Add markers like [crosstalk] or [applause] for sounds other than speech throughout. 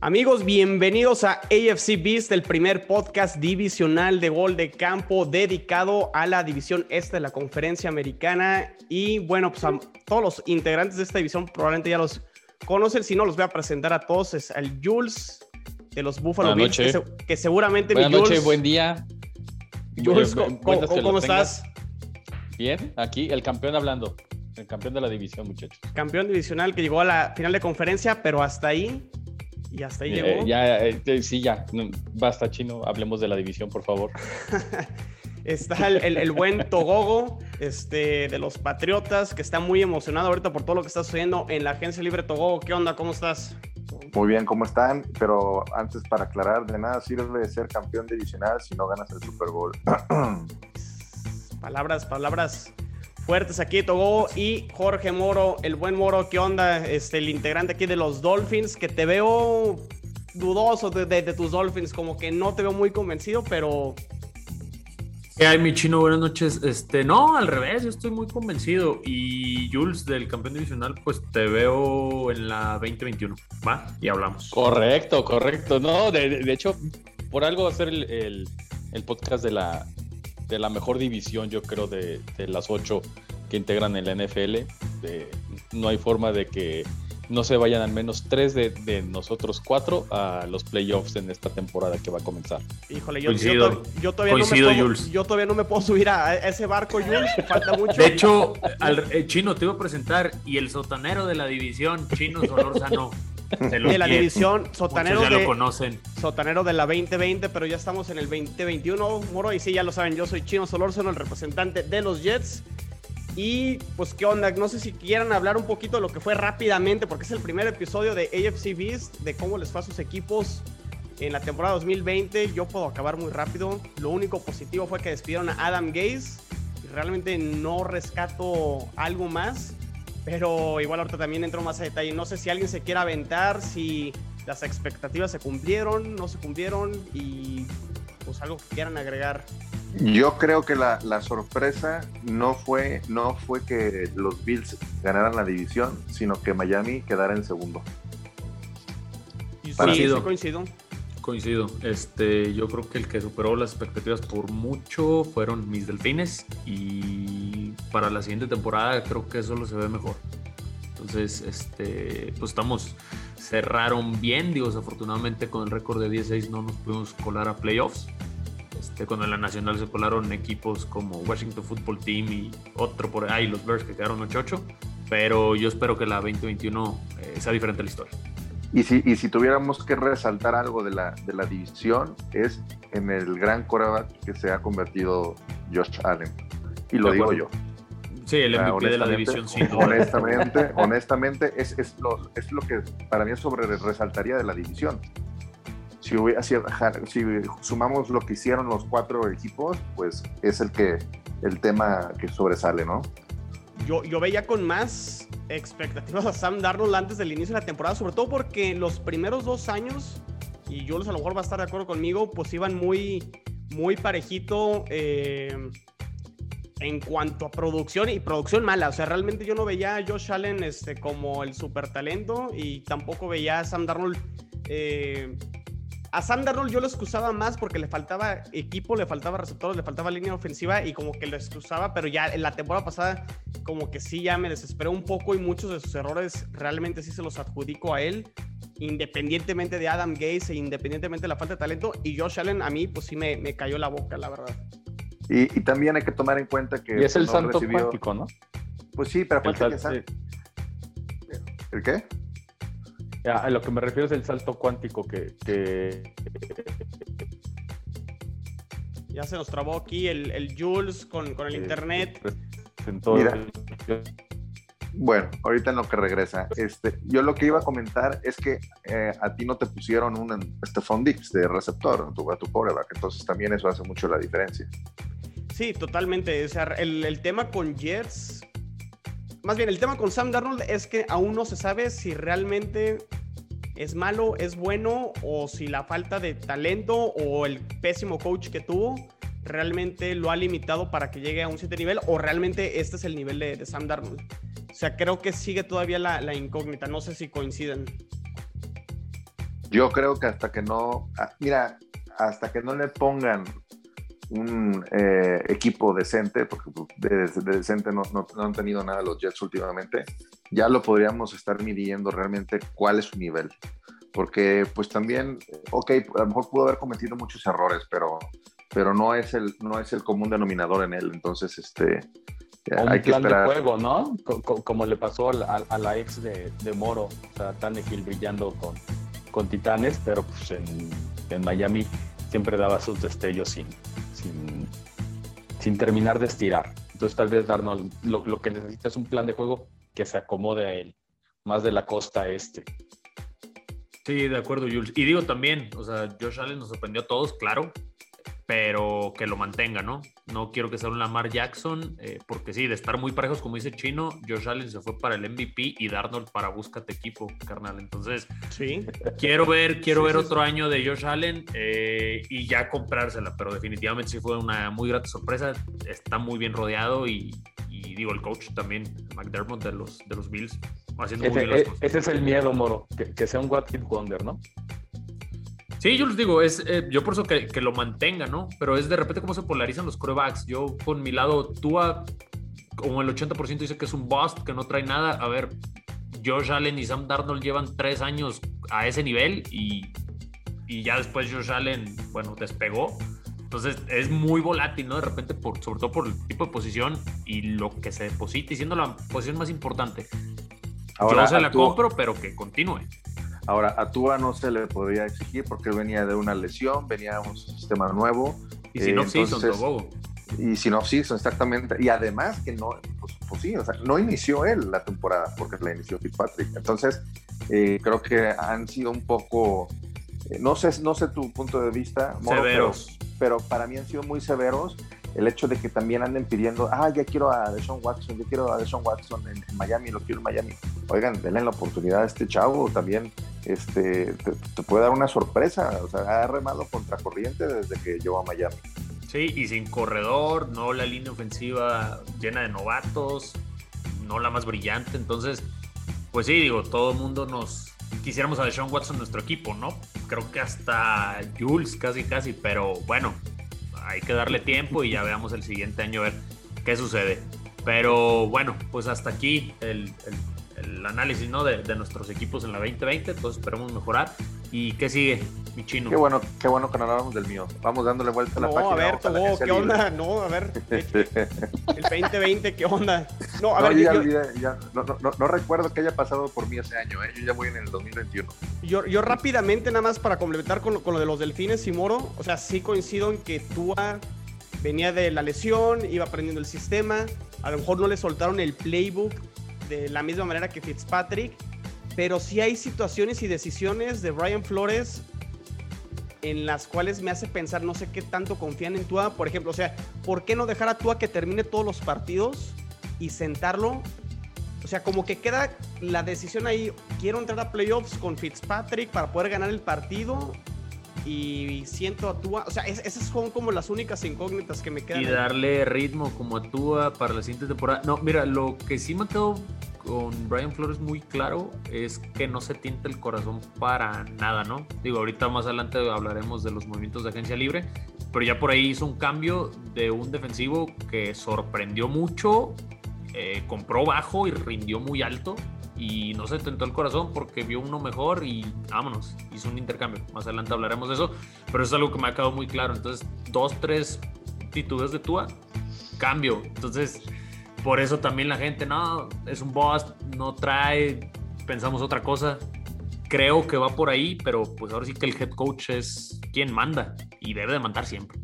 Amigos, bienvenidos a AFC Beast, el primer podcast divisional de gol de campo dedicado a la división este de la conferencia americana. Y bueno, pues a todos los integrantes de esta división probablemente ya los conocen. Si no, los voy a presentar a todos. Es el Jules de los Buffalo Bills, que, se- que seguramente Buenas mi Jules. noches, buen día. Jules, ¿cómo, estás? Bien, aquí el campeón hablando. El campeón de la división, muchachos. Campeón divisional que llegó a la final de conferencia, pero hasta ahí. Y hasta ahí Eh, llegó. ya, eh, sí, ya. Basta, chino. Hablemos de la división, por favor. [laughs] Está el, el- el buen Togogo este, de los Patriotas, que está muy emocionado ahorita por todo lo que está sucediendo en la agencia libre Togogo. ¿Qué onda? ¿Cómo estás? Muy bien, ¿cómo están? Pero antes para aclarar, de nada sirve ser campeón divisional si no ganas el Super Bowl. [clears throat] Palabras, palabras fuertes aquí, Togogo. Y Jorge Moro, el buen Moro, ¿qué onda? Este, el integrante aquí de los Dolphins, que te veo dudoso de, de- de tus Dolphins, como que no te veo muy convencido, pero ¿Qué hay, mi chino? Buenas noches. Este, no, al revés, yo estoy muy convencido. Y Jules, del campeón divisional, pues te veo en la 2021. ¿Va? Y hablamos. Correcto, correcto. No, de, de- de hecho, por algo va a ser el, el- el podcast de la, de la mejor división, yo creo, de, de las ocho que integran el NFL. De- no hay forma de que no se vayan al menos tres de, de nosotros cuatro a los playoffs en esta temporada que va a comenzar. híjole, yo, yo yo todavía Coincido, no me puedo, yo todavía no me puedo subir a, ese barco, Jules. Falta mucho. De hecho, al eh, chino te iba a presentar y el sotanero de la división, Chino Solórzano. [laughs] lo de la división sotanero ya lo de, conocen. sotanero de la 2020, pero ya estamos en el 2021, Moro. Y sí, ya lo saben, yo soy Chino Solórzano, el representante de los Jets. Y pues, ¿qué onda? No sé si quieran hablar un poquito de lo que fue rápidamente, porque es el primer episodio de AFC Beast, de cómo les fue a sus equipos en la temporada 2020. Yo puedo acabar muy rápido. Lo único positivo fue que despidieron a Adam Gaze. Y realmente no rescato algo más. Pero igual ahorita también entro más a detalle. No sé si alguien se quiere aventar, si las expectativas se cumplieron, no se cumplieron y pues algo que quieran agregar. Yo creo que la, la sorpresa no fue, no fue que los Bills ganaran la división, sino que Miami quedara en segundo. Sí, sí coincido. Coincido. Este, yo creo que el que superó las expectativas por mucho fueron mis delfines. Y para la siguiente temporada creo que solo se ve mejor. Entonces, este, pues estamos, cerraron bien, digo, desafortunadamente con el récord de 16 no nos pudimos colar a playoffs. Este, cuando en la nacional se colaron equipos como Washington Football Team y otro por ahí, los Bears que quedaron 8-8. Pero yo espero que la 2021 eh, sea diferente la historia. Y si, y si tuviéramos que resaltar algo de la, de la división, es en el gran coreback que se ha convertido Josh Allen. Y lo digo yo. Sí, el Ah, MVP de la división, sin duda. Honestamente, [laughs] honestamente es, es, lo, es lo que para mí sobre resaltaría de la división. Si, hubiera- si, si sumamos lo que hicieron los cuatro equipos, pues es el que el tema que sobresale, ¿no? Yo, yo veía con más expectativas a Sam Darnold antes del inicio de la temporada, sobre todo porque los primeros dos años, y Jules a lo mejor va a estar de acuerdo conmigo, pues iban muy, muy parejito eh, en cuanto a producción y producción mala. O sea, realmente yo no veía a Josh Allen este, como el super talento y tampoco veía a Sam Darnold. eh, a Sam Darnold yo lo excusaba más porque le faltaba equipo, le faltaba receptores, le faltaba línea ofensiva y como que lo excusaba, pero ya en la temporada pasada como que sí ya me desesperó un poco y muchos de sus errores realmente sí se los adjudico a él, independientemente de Adam Gaze e independientemente de la falta de talento. Y Josh Allen a mí pues sí me, me cayó la boca, la verdad. Y, y también hay que tomar en cuenta que Y es el no santo recibió- cuántico, ¿no? Pues sí, pero El aparte que sal- sa- ¿El qué? A lo que me refiero es el salto cuántico que, que Ya se nos trabó aquí el, el Jules con, con el internet. Mira. el- Bueno, ahorita en lo que regresa. Este, yo lo que iba a comentar es que eh, a ti no te pusieron un Stephon Dix de receptor a tu, a tu quarterback, entonces también eso hace mucho la diferencia. Sí, totalmente. O sea, el, el tema con Jets, más bien el tema con Sam Darnold es que aún no se sabe si realmente es malo, es bueno, o si la falta de talento o el pésimo coach que tuvo realmente lo ha limitado para que llegue a un siguiente nivel, o realmente este es el nivel de, Sam Darnold. O sea, creo que sigue todavía la, la incógnita. No sé si coinciden. Yo creo que hasta que no, ah, mira, hasta que no le pongan un eh, equipo decente, porque pues, de, decente no, no, han tenido nada los Jets últimamente, ya lo podríamos estar midiendo realmente cuál es su nivel. Porque pues también, ok, a lo mejor pudo haber cometido muchos errores, pero, pero no, es el, no es el común denominador en él. Entonces, este, hay un que plan esperar. de juego, ¿no? Como, le pasó a, la ex de, de, Moro, o sea, Tannehill brillando con, con Titanes, pero pues en, en Miami siempre daba sus destellos sin, sin, sin terminar de estirar. Entonces tal vez darnos lo, lo, que necesita es un plan de juego que se acomode a él, más de la costa este. Sí, de acuerdo, Jules. Y digo también, o sea, Josh Allen nos sorprendió a todos, claro, pero que lo mantenga, ¿no? No quiero que sea un Lamar Jackson, eh, porque sí, de estar muy parejos, como dice Chino, Josh Allen se fue para el MVP y Darnold para búscate equipo, carnal. Entonces, sí. quiero ver, quiero ver otro año de Josh Allen eh, y ya comprársela, pero definitivamente sí fue una muy grata sorpresa. Está muy bien rodeado y, digo, el coach también, McDermott de los, de los Bills, haciendo ese, muy bien las e, cosas. Ese es el miedo, Moro, que, que sea un What Hit Wonder, ¿no? Sí, yo les digo, es, eh, yo por eso que, que, lo mantenga, ¿no? Pero es de repente cómo se polarizan los corebacks. Yo con mi lado, Tua, como el 80% dice que es un bust, que no trae nada. A ver, Josh Allen y Sam Darnold llevan tres años a ese nivel y, y ya después Josh Allen, bueno, despegó. Entonces es muy volátil, ¿no? De repente, por, sobre todo por el tipo de posición y lo que se deposita, y siendo la posición más importante. Ahora, Yo se la compro, pero que continúe. Ahora, a Tua no se le podía exigir porque venía de una lesión, venía de un sistema nuevo. Y sin off-season, Y sin off-season, exactamente. Y además que no, pues, pues, sí, o sea, no inició él la temporada porque la inició Fitzpatrick. Entonces, eh, creo que han sido un poco, eh, no, sé, no sé tu punto de vista, severos. pero para mí han sido muy severos el hecho de que también anden pidiendo, ah, ya quiero a Deshaun Watson, yo quiero a Deshaun Watson en, Miami, lo quiero en Miami. Oigan, denle la oportunidad a este chavo, también este, te, puede dar una sorpresa, o sea, ha remado contracorriente desde que llegó a Miami. Sí, y sin corredor, no la línea ofensiva llena de novatos, no la más brillante, entonces, pues sí, digo, todo el mundo nos quisiéramos a Deshaun Watson en nuestro equipo, ¿no? Creo que hasta Jules casi, casi, pero bueno, hay que darle tiempo y ya veamos el siguiente año a ver qué sucede. Pero bueno, pues hasta aquí el, análisis ¿no? de, nuestros equipos en la 2020, entonces esperemos mejorar. ¿Y qué sigue, mi chino? Qué bueno, qué bueno que no hablamos del mío. Vamos dándole vuelta a la página. A ver, todo, [laughs] ¿qué onda? No, a ver. El 2020, ¿qué onda? No, a ver. Ya, no, no, no, recuerdo que haya pasado por mí ese año, ¿eh? Yo ya voy en el 2021. Yo, yo rápidamente, nada más para complementar con, con lo de los delfines y Moro, o sea, sí coincido en que Tua venía de la lesión, iba aprendiendo el sistema, a lo mejor no le soltaron el playbook de la misma manera que Fitzpatrick pero sí hay situaciones y decisiones de Brian Flores en las cuales me hace pensar, no sé qué tanto confían en Tua, por ejemplo, o sea, ¿por qué no dejar a Tua que termine todos los partidos y sentarlo? O sea, como que queda la decisión ahí, quiero entrar a playoffs con Fitzpatrick para poder ganar el partido y siento a Tua, o sea, esas son como las únicas incógnitas que me quedan. Y darle ritmo como a Tua para la siguiente temporada. No, mira, lo que sí me quedó con Brian Flores muy claro es que no se tienta el corazón para nada, ¿no? Digo, ahorita más adelante hablaremos de los movimientos de agencia libre, pero ya por ahí hizo un cambio de un defensivo que sorprendió mucho, eh, compró bajo y rindió muy alto y no se tentó el corazón porque vio uno mejor y vámonos, hizo un intercambio. Más adelante hablaremos de eso, pero es algo que me ha quedado muy claro. Entonces, dos, tres actitudes de Tua, cambio. Entonces, por eso también la gente, no, es un boss, no trae, pensamos otra cosa. Creo que va por ahí, pero pues ahora sí que el head coach es quien manda y debe de mandar siempre.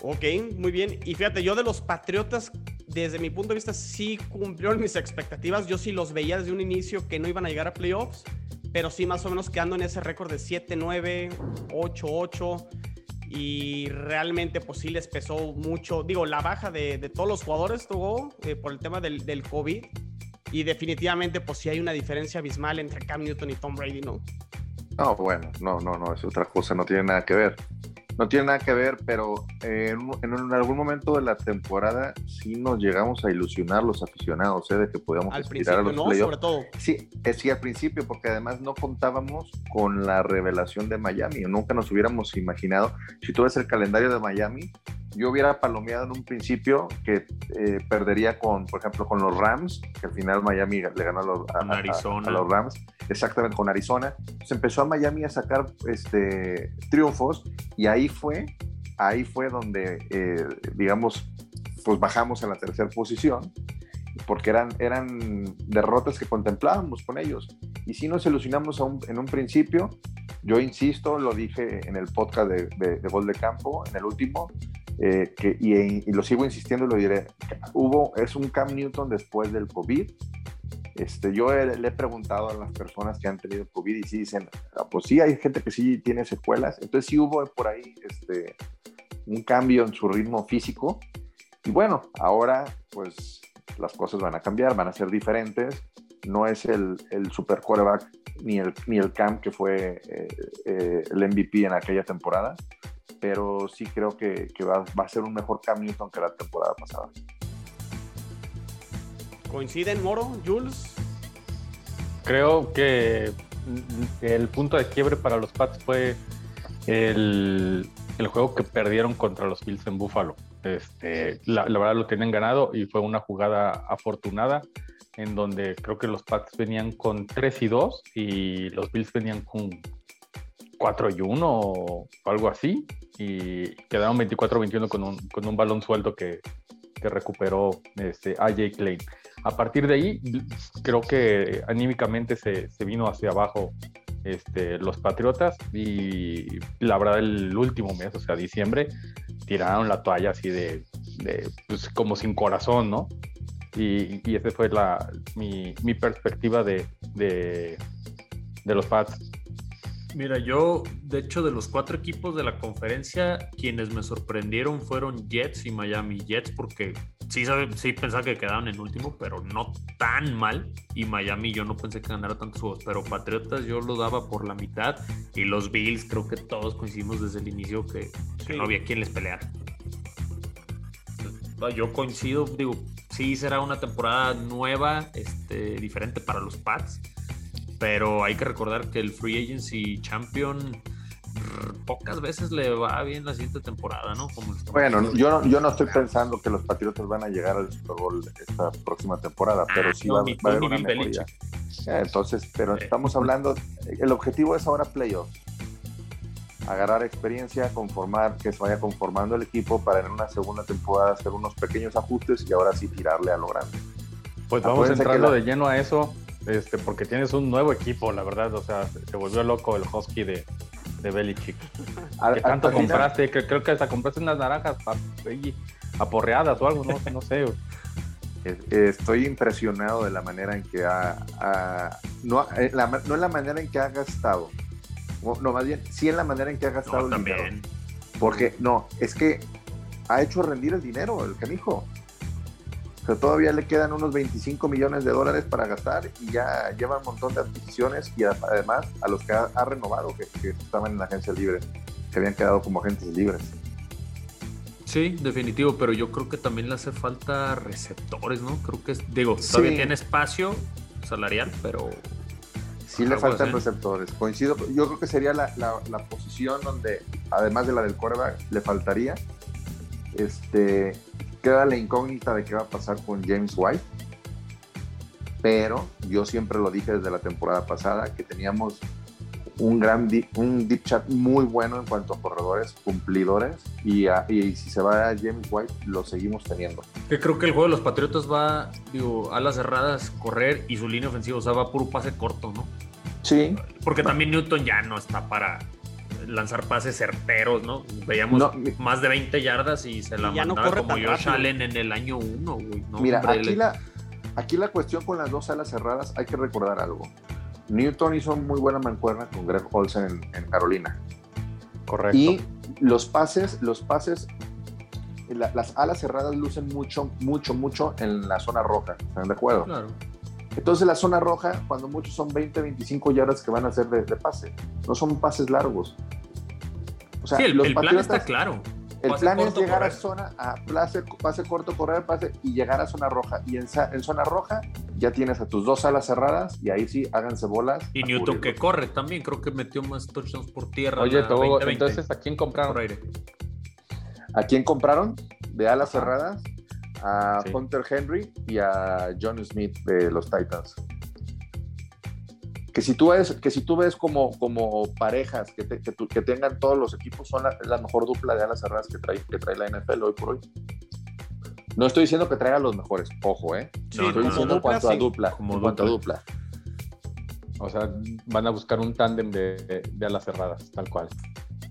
Ok, muy bien. Y fíjate, yo de los Patriotas, desde mi punto de vista, sí cumplieron [laughs] mis expectativas. Yo sí los veía desde un inicio que no iban a llegar a playoffs, pero sí más o menos quedando en ese récord de 7-9, 8-8 y realmente pues sí les pesó mucho, digo, la baja de, todos los jugadores tuvo eh, por el tema del, del, COVID y definitivamente pues sí hay una diferencia abismal entre Cam Newton y Tom Brady, ¿no? No, bueno, no, no, no, es otra cosa, no tiene nada que ver. No tiene nada que ver, pero eh, en, algún momento de la temporada sí nos llegamos a ilusionar los aficionados, ¿eh? de que podíamos al aspirar a los no, sobre todo. Sí, eh, sí, al principio, porque además no contábamos con la revelación de Miami. Nunca nos hubiéramos imaginado. Si tú ves el calendario de Miami, yo hubiera palomeado en un principio que eh, perdería con, por ejemplo, con los Rams, que al final Miami le ganó a los, a, los Rams, exactamente con Arizona. Se empezó a Miami a sacar este, triunfos y ahí fue, ahí fue donde, eh, digamos, pues bajamos a la tercera posición porque eran, eran derrotas que contemplábamos con ellos. Y si nos ilusionamos en un principio, yo insisto, lo dije en el podcast de, de, de Gol de Campo, en el último, eh, que, y, lo sigo insistiendo y lo diré, hubo, es un Cam Newton después del COVID. Este, yo le he preguntado a las personas que han tenido COVID y sí dicen, ah, pues sí, hay gente que sí tiene secuelas. Entonces sí hubo por ahí este, un cambio en su ritmo físico. Y bueno, ahora pues las cosas van a cambiar, van a ser diferentes. No es el, el super quarterback ni el, ni el Cam que fue eh, eh, el MVP en aquella temporada pero sí creo que, va, a ser un mejor Cam Newton que la temporada pasada. ¿Coinciden Moro, Jules? Creo que el punto de quiebre para los Pats fue el, juego que perdieron contra los Bills en Buffalo. Este, la, verdad lo tienen ganado y fue una jugada afortunada en donde creo que los Pats venían con 3 y 2 y los Bills venían con 4 y 1 o algo así y quedaron 24-21 con un, con un balón suelto que, que recuperó este, AJ Klein. A partir de ahí, creo que anímicamente se, se vino hacia abajo este, los Patriotas y la verdad el último mes, o sea, diciembre, tiraron la toalla así de, de pues, como sin corazón, ¿no? Y, y esa fue la, mi, mi perspectiva de, de, de los Pats Mira, yo, de hecho, de los cuatro equipos de la conferencia, quienes me sorprendieron fueron Jets y Miami Jets, porque sí, sí pensaba que quedaban en último, pero no tan mal. Y Miami yo no pensé que ganara tantos juegos, pero Patriotas yo lo daba por la mitad. Y los Bills, creo que todos coincidimos desde el inicio que, no había quien les peleara. Yo coincido, digo, sí será una temporada nueva, este, diferente para los Pats pero hay que recordar que el Free Agency Champion pocas veces le va bien la siguiente temporada, ¿no? bueno, yo no, yo no estoy pensando que los Patriotas van a llegar al Super Bowl esta próxima temporada, pero ah, sí va, a haber una mejoría. Eh, entonces, pero estamos hablando, el objetivo es ahora playoffs. Agarrar experiencia, conformar, que se vaya conformando el equipo para en una segunda temporada hacer unos pequeños ajustes y ahora sí tirarle a lo grande. Pues vamos entrando de lleno a eso este, porque tienes un nuevo equipo, la verdad, o sea, se volvió loco el Husky de, de Belichick. [laughs] ¿Qué tanto compraste? Creo que hasta compraste unas naranjas aporreadas o algo, no, no sé. Estoy impresionado de la manera en que ha, no, eh, la, no en la manera en que ha gastado, no, más bien, sí en la manera en que ha gastado el dinero. Porque no, es que ha hecho rendir el dinero, el canijo pero todavía le quedan unos 25 millones de dólares para gastar y ya lleva un montón de adquisiciones y además a los que ha, renovado, que, estaban en la agencia libre, que habían quedado como agentes libres. Sí, definitivo, pero yo creo que también le hace falta receptores, ¿no? Creo que, digo, todavía tiene espacio salarial, pero... Sí le faltan receptores, coincido, yo creo que sería la, la, posición donde, además de la del quarterback, le faltaría, este, queda la incógnita de qué va a pasar con James White, pero yo siempre lo dije desde la temporada pasada que teníamos un gran deep, un deep chat muy bueno en cuanto a corredores cumplidores y, y, si se va a James White lo seguimos teniendo. Que creo que el juego de los Patriotas va, digo, a las cerradas, correr y su línea ofensiva, o sea, va puro pase corto, ¿no? Sí. Porque también Newton ya no está para lanzar pases certeros, ¿no? Veíamos más de 20 yardas y se la mandaba como Josh Allen en el año 1, güey. Mira, aquí, la, aquí la cuestión con las dos alas cerradas, hay que recordar algo. Newton hizo muy buena mancuerna con Greg Olsen en, Carolina. Correcto. Y los pases, los pases, las alas cerradas lucen mucho, mucho, mucho en la zona roja. ¿Están de acuerdo? Claro. Entonces la zona roja, cuando muchos son 20, 25 yardas que van a hacer de, pase, no son pases largos. O sea, sí, el, los el plan está claro. El Pase plan es llegar a zona, a pase, pase corto, correr, pase y llegar a zona roja. Y en, zona roja ya tienes a tus dos alas cerradas y ahí sí háganse bolas. Y Newton cubrirlo. que corre también, creo que metió más touchdowns por tierra. Oye, 2020, entonces, ¿a quién compraron? por aire. ¿A quién compraron? De alas cerradas. A Sí. Hunter Henry y a John Smith de los Titans. Que si tú ves, que si tú ves como, como parejas que, te- que, tu- que tengan todos los equipos, son la, la mejor dupla de alas cerradas que trae, que trae la NFL hoy por hoy. No estoy diciendo que traiga los mejores, ojo, ¿eh? Sí, No, Estoy diciendo en dupla, cuanto a sí. dupla. Como en cuanto a dupla. dupla. O sea, van a buscar un tándem de, de, de alas cerradas, tal cual.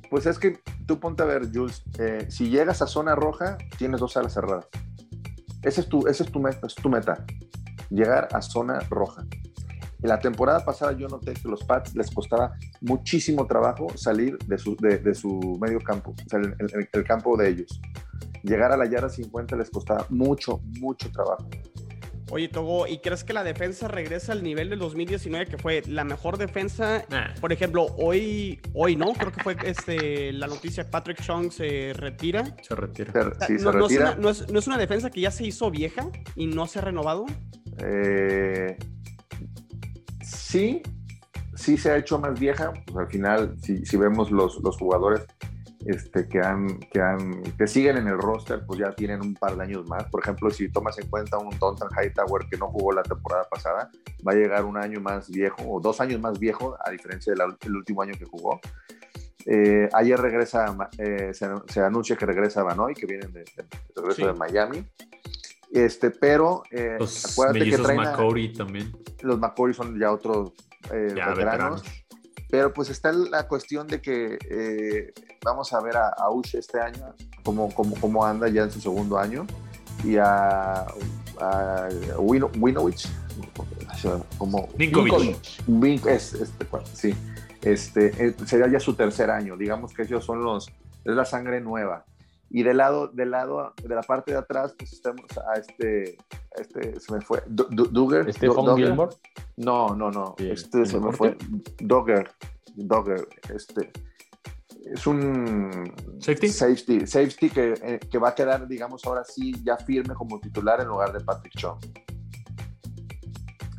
Pues es que tú ponte a ver, Jules, eh, si llegas a zona roja, tienes dos alas cerradas. Ese es tu, ese es tu, meta, es tu meta, llegar a zona roja. En la temporada pasada yo noté que los Pats les costaba muchísimo trabajo salir de su, de, de su medio campo, o sea, el, el- el campo de ellos. Llegar a la yarda 50 les costaba mucho, mucho trabajo. Oye, Togo, ¿y crees que la defensa regresa al nivel del 2019, que fue la mejor defensa? Nah. Por ejemplo, hoy, hoy no, creo que fue este, la noticia, Patrick Chung se retira. Se retira. Se- no, se no es retira, una, no es- no es una defensa que ya se hizo vieja y no se ha renovado. Eh, sí, sí se ha hecho más vieja. Pues al final, si, si vemos los, los jugadores este, que, han, que, han, que siguen en el roster, pues ya tienen un par de años más. Por ejemplo, si tomas en cuenta un Dontan Hightower que no jugó la temporada pasada, va a llegar un año más viejo o dos años más viejo, a diferencia del último año que jugó. Eh, ayer regresa, eh, se, se anuncia que regresa Banoy, que viene de, de- de regreso Sí. de Miami. Este, pero eh, Los acuérdate que traen a- McCory también. los McCoy son ya otros eh, Ya veteranos. veteranos. Pero pues está la cuestión de que eh, vamos a ver a, a Uche este año, cómo, cómo, cómo anda ya en su segundo año, y a, a Wino- Winovich, como Ninkovic. Vin- es, este, sí, este, eh, sería ya su tercer año, digamos que ellos son los, es la sangre nueva. Y del lado, del lado, de la parte de atrás, pues estamos a este, a este, se me fue, Du- Du- Duggar. Du- Stephon Duggar. Gilmore. No, no, no. Sí, Este se me ¿el fue. Dogger. Dogger. Este. Es un ¿Safety? safety, safety que, eh, que va a quedar, digamos, ahora sí ya firme como titular en lugar de Patrick Chung.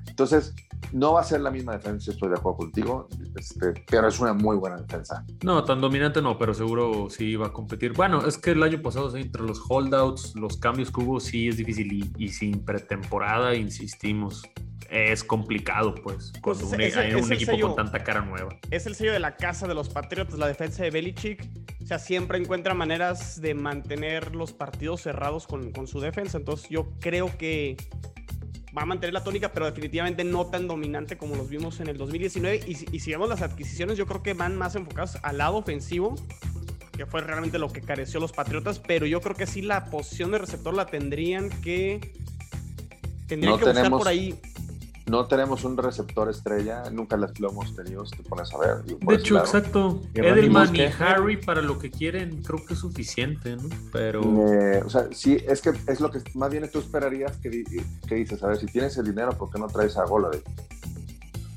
Entonces, no va a ser la misma defensa, estoy de acuerdo contigo, este, pero es una muy buena defensa. No, tan dominante no, pero seguro sí va a competir. Bueno, es que el año pasado, entre los holdouts, los cambios que hubo, sí es difícil. Y, y sin pretemporada, insistimos, es complicado, pues, Pues cuando un- es un el equipo sello. con tanta cara nueva. Es el sello de la casa de los Patriotas, la defensa de Belichick. O sea, siempre encuentra maneras de mantener los partidos cerrados con, con su defensa. Entonces, yo creo que va a mantener la tónica, pero definitivamente no tan dominante como los vimos en el 2019. Y, si- y si vemos las adquisiciones, yo creo que van más enfocadas al lado ofensivo, que fue realmente lo que careció los Patriotas. Pero yo creo que sí la posición de receptor la tendrían que. Tendrían No que buscar tenemos- por ahí. No tenemos un receptor estrella, nunca lo hemos tenido, si te pones a ver. De hecho, lado. exacto. Edelman y. Harry para lo que quieren, creo que es suficiente, ¿no? Pero Eh, o sea, sí, es que es lo que más bien tú esperarías que, que dices, a ver, si tienes el dinero, ¿por qué no traes a Gola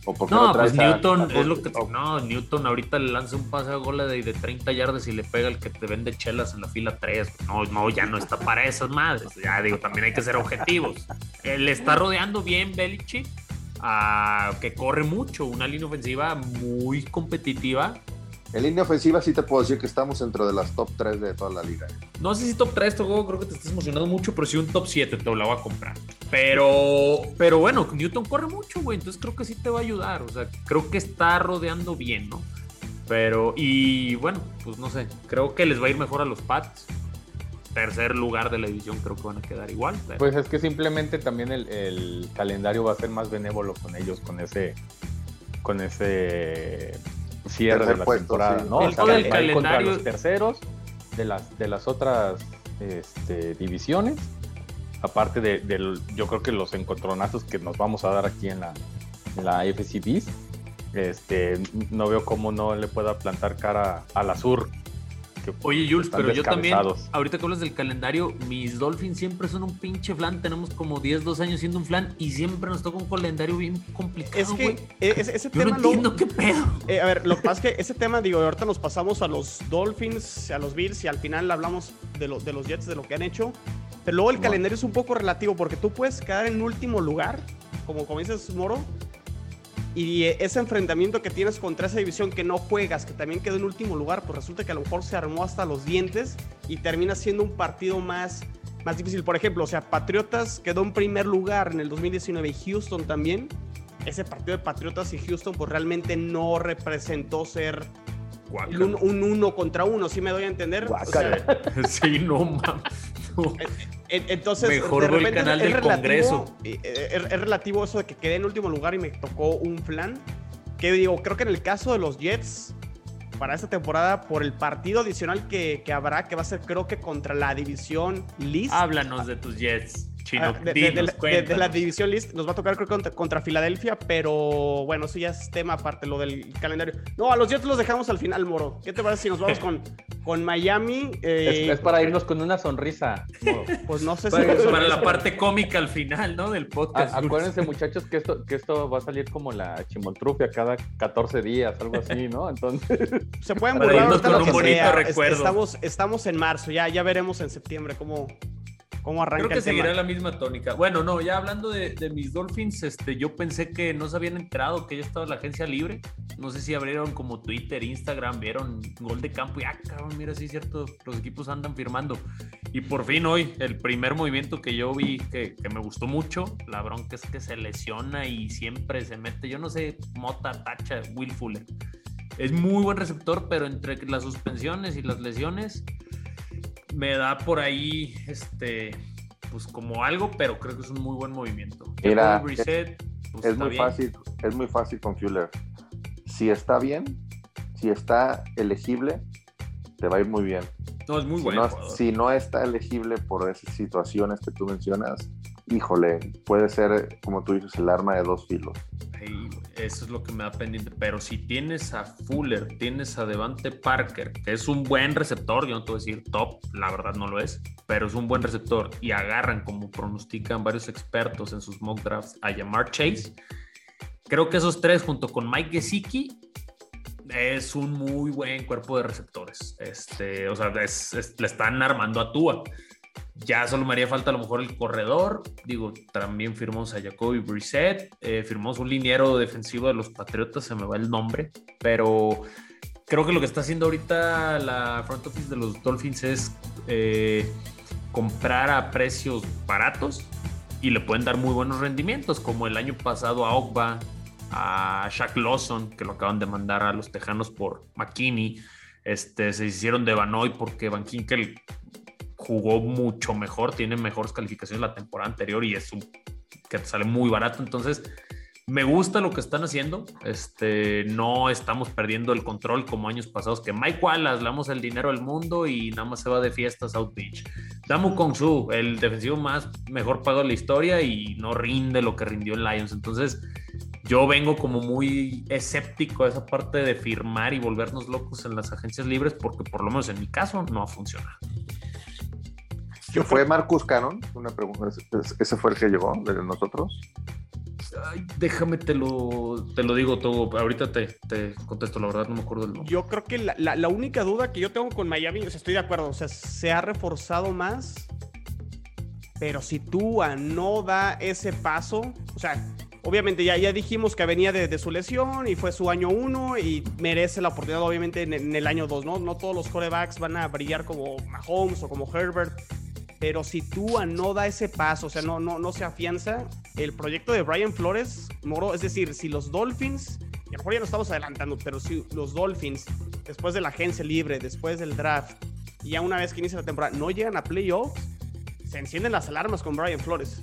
¿O por qué no, traes pues a- Newton a- es lo que no, Newton ahorita le lanza un pase a gola de, de 30 yardas y le pega el que te vende chelas en la fila 3. No, no, ya no está para esas madres. Ya digo, también hay que ser objetivos. Eh, le está rodeando bien Belichick, que corre mucho, una línea ofensiva muy competitiva. En línea ofensiva sí te puedo decir que estamos dentro de las top 3 de toda la liga. No sé si top 3 este juego, creo que te estás emocionando mucho, pero sí un top 7 te lo voy a comprar. Pero, pero bueno, Newton corre mucho, güey, entonces creo que sí te va a ayudar. O sea, creo que está rodeando bien, ¿no? Pero, y bueno, pues no sé, creo que les va a ir mejor a los Pats. Tercer lugar de la división creo que van a quedar igual. pero- Pues es que simplemente también el, el calendario va a ser más benévolo con ellos, con ese, con ese cierre Tercer de la puesto, temporada, sí. ¿no? El- O sea, todo el va a ir contra calendario- los terceros de las, de las otras este, divisiones. Aparte de, del- yo creo que los encontronazos que nos vamos a dar aquí en la, en la AFC Beast, este, no veo cómo no le pueda plantar cara a la Sur, Oye, Jules, pero yo también, ahorita que hablas del calendario, mis Dolphins siempre son un pinche flan. Tenemos como 10, 12 años siendo un flan y siempre nos toca un calendario bien complicado, Es que e- ese, ese Yo no tema lo- entiendo qué pedo. Eh, a ver, lo que pasa es que ese tema, digo, ahorita nos pasamos a los Dolphins, a los Bills y al final hablamos de, lo- de los Jets, de lo que han hecho. Pero luego el Bueno. calendario es un poco relativo porque tú puedes quedar en último lugar, como, como dices, Moro, y eh, ese enfrentamiento que tienes contra esa división que no juegas, que también quedó en último lugar, pues resulta que a lo mejor se armó hasta los dientes y termina siendo un partido más, más difícil. Por ejemplo, o sea, Patriotas quedó en primer lugar en el 2019 y Houston también. Ese partido de Patriotas y Houston pues realmente no representó ser un, un uno contra uno, ¿sí me doy a entender? O sea. [laughs] Sí, no mames. No. En- entonces, Mejor el canal es del relativo, Congreso. eh, eh, Es, es relativo eso de que quedé en último lugar y me tocó un flan. Que digo, creo que en el caso de los Jets, para esta temporada, por el partido adicional que, que habrá, que va a ser creo que contra la división List. Háblanos de tus Jets, chino. Ah, de, de- dinos, de la- de- de la cuéntanos. división list nos va a tocar creo que contra, contra Filadelfia, pero bueno, eso ya es tema aparte, lo del calendario. No, a los Jets los dejamos al final, Moro. ¿Qué te parece si nos vamos [laughs] con, con Miami? Eh, Es, es para irnos con una sonrisa. No. [laughs] Pues no sé si... Para, para la parte cómica al final, ¿no? Del A- podcast. acuérdense, muchachos, que esto, que esto va a salir como la chimoltrufia cada 14 días, algo así, ¿no? Entonces, [laughs] Se pueden Para burlar con un bonito sea. Recuerdo. Estamos, estamos en marzo, ya, ya veremos en septiembre cómo, cómo arranca Creo que seguirá la misma tónica. Bueno, no, ya hablando de, de mis Dolphins, este, yo pensé que no se habían enterado que ya estaba la agencia libre. No sé si abrieron como Twitter, Instagram, vieron gol de campo y ah, cabrón, mira, sí es cierto, los equipos andan firmando. Y por fin hoy, el primer movimiento que yo vi que, que me gustó mucho, la bronca es que se lesiona y siempre se mete, yo no sé, Mota, Tacha, Will Fuller. Es muy buen receptor, pero entre las suspensiones y las lesiones, me da por ahí, este, pues como algo, pero creo que es un muy buen movimiento. Mira, Brissett, pues, Es muy bien. fácil, es muy fácil con Fuller. Si está bien, si está elegible, te va a ir muy bien. No, es muy Si bueno. no, si no está elegible por esas situaciones que tú mencionas, híjole, puede ser, como tú dices, el arma de dos filos. Eso es lo que me da pendiente. Pero si tienes a Fuller, tienes a Devante Parker, que es un buen receptor, yo no te voy a decir top, la verdad no lo es, pero es un buen receptor, y agarran, como pronostican varios expertos en sus mock drafts, a Jamar Chase, creo que esos tres, junto con Mike Gesicki, es un muy buen cuerpo de receptores. Este, o sea, le están armando a Tua. Ya solo me haría falta a lo mejor el corredor. Digo, también firmamos a Jacoby Brissett. eh, firmamos un liniero defensivo de los Patriotas, se me va el nombre. Pero creo que lo que está haciendo ahorita la front office de los Dolphins es eh, comprar a precios baratos y le pueden dar muy buenos rendimientos, como el año pasado a Ogba, a Shaq Lawson, que lo acaban de mandar a los Tejanos por McKinney. Este, se hicieron de Banoy porque Van Kinkel jugó mucho mejor, tiene mejores calificaciones la temporada anterior y es un que sale muy barato. Entonces, me gusta lo que están haciendo. Este, no estamos perdiendo el control como años pasados, que Mike Wallace le damos el dinero del mundo y nada más se va de fiesta a South Beach. Damu Kong Su, el defensivo más mejor pagado de la historia y no rinde lo que rindió en Lions. Entonces, yo vengo como muy escéptico a esa parte de firmar y volvernos locos en las agencias libres, porque por lo menos en mi caso no ha funcionado. ¿Fue Marcus Cannon? Una pregunta. ¿Ese- ¿Ese fue el que llegó de nosotros? Ay, déjame te lo, te lo digo todo. Ahorita te, te contesto, la verdad no me acuerdo el nombre. Yo creo que la, la- la única duda que yo tengo con Miami, o sea, estoy de acuerdo, o sea, se ha reforzado más, pero si Tua no da ese paso, o sea, obviamente ya, ya dijimos que venía de, de su lesión y fue su año uno y merece la oportunidad obviamente en, en el año dos, ¿no? No todos los corebacks van a brillar como Mahomes o como Herbert, pero si Tua no da ese paso, o sea, no, se afianza, el proyecto de Brian Flores, Moro, es decir, si los Dolphins, a lo mejor ya nos estamos adelantando, pero si los Dolphins, después de la agencia libre, después del draft, y ya una vez que inicia la temporada, no llegan a playoffs, se encienden las alarmas con Brian Flores.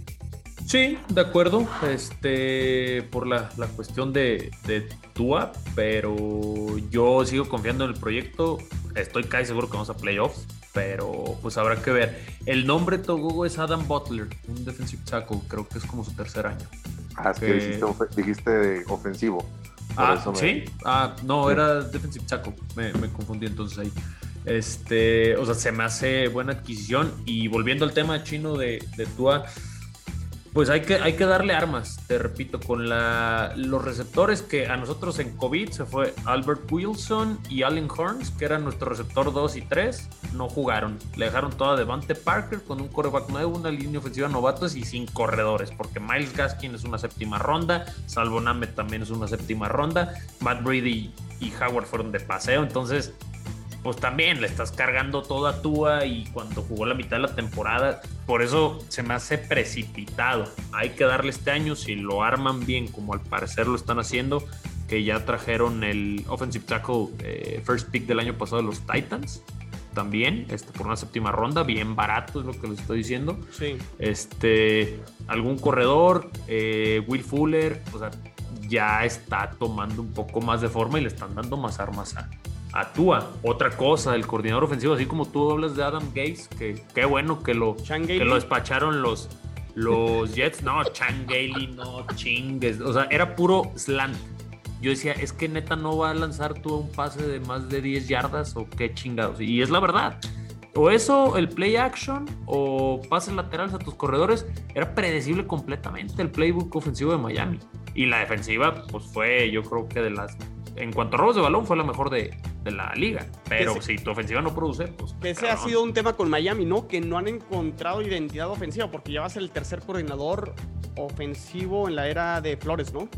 Sí, de acuerdo, este, por la, la cuestión de, de Tua, pero yo sigo confiando en el proyecto. Estoy casi seguro que vamos a playoffs, pero pues habrá que ver. El nombre Togogo es Adam Butler, un defensive tackle, creo que es como su tercer año. Ah, es que Que- dijiste, dijiste ofensivo. Ah, me- ¿sí? Ah, no, Sí. era defensive tackle, me, me confundí entonces ahí. Este, o sea, se me hace buena adquisición. Y volviendo al tema chino de, de Tua, pues hay que, hay que darle armas, te repito, con la, los receptores que a nosotros en COVID se fue Albert Wilson y Allen Horns, que eran nuestro receptor 2 y 3, no jugaron. Le dejaron toda Devante Parker con un coreback nuevo, una línea ofensiva novatos y sin corredores, porque Miles Gaskin es una séptima ronda, Salvo Name también es una séptima ronda, Matt Brady y Howard fueron de paseo, entonces pues también le estás cargando toda Tua y cuando jugó la mitad de la temporada, por eso se me hace precipitado. Hay que darle este año, si lo arman bien, como al parecer lo están haciendo, que ya trajeron el offensive tackle eh, first pick del año pasado de los Titans. También, este, por una séptima ronda, bien barato es lo que les estoy diciendo. Sí. Este, algún corredor, eh, Will Fuller, o sea, ya está tomando un poco más de forma y le están dando más armas a, actúa. Otra cosa, el coordinador ofensivo, así como tú hablas de Adam Gates, que qué bueno que lo, que lo despacharon los, los [laughs] Jets. No, Chan no chingues. O sea, era puro slant. Yo decía, es que neta no va a lanzar tú un pase de más de 10 yardas o qué chingados. Y es la verdad. O eso, el play action o pases laterales a tus corredores, era predecible completamente el playbook ofensivo de Miami. Y la defensiva, pues fue, yo creo que de las en cuanto a robos de balón, fue la mejor de, la liga. Pero si tu ofensiva no produce, pues. Ese ha sido un tema con Miami, ¿no? Que no han encontrado identidad ofensiva, porque ya va a ser el tercer coordinador ofensivo en la era de Flores, ¿no?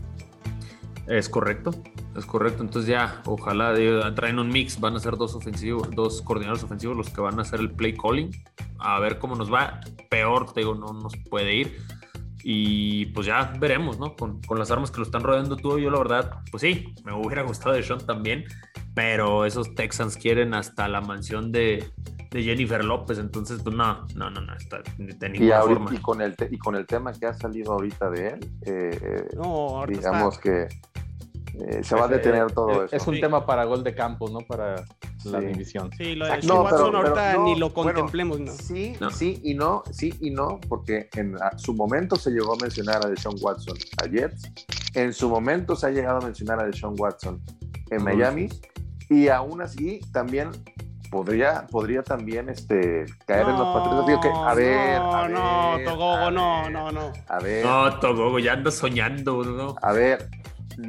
Es correcto, es correcto. Entonces ya, ojalá traen un mix, van a ser dos ofensivos, dos coordinadores ofensivos los que van a hacer el play calling. A ver cómo nos va. Peor, te digo, no nos puede ir. Y pues ya veremos, ¿no? Con, las armas que lo están rodeando tú, yo la verdad, pues sí, me hubiera gustado de Sean también, pero esos Texans quieren hasta la mansión de, Jennifer López, entonces pues no, no, no, no, está de ninguna y forma. Y con, el y con el tema que ha salido ahorita de él, eh, eh, digamos que eh, se va a detener todo eso. Es un tema para gol de campo, no para la división. Sí, lo de no, Watson ahorita ni lo contemplemos. ¿no? Sí, sí y no, sí y no, porque en su momento se llegó a mencionar a Deshaun Watson a Jets, en su momento se ha llegado a mencionar a Deshaun Watson en Miami, y aún así también podría, podría también este, caer en los patriotas. Digo que, a ver, no, a no, Togogo, no, no, no. A ver. No, Togogo, ya ando soñando, ¿no? A ver,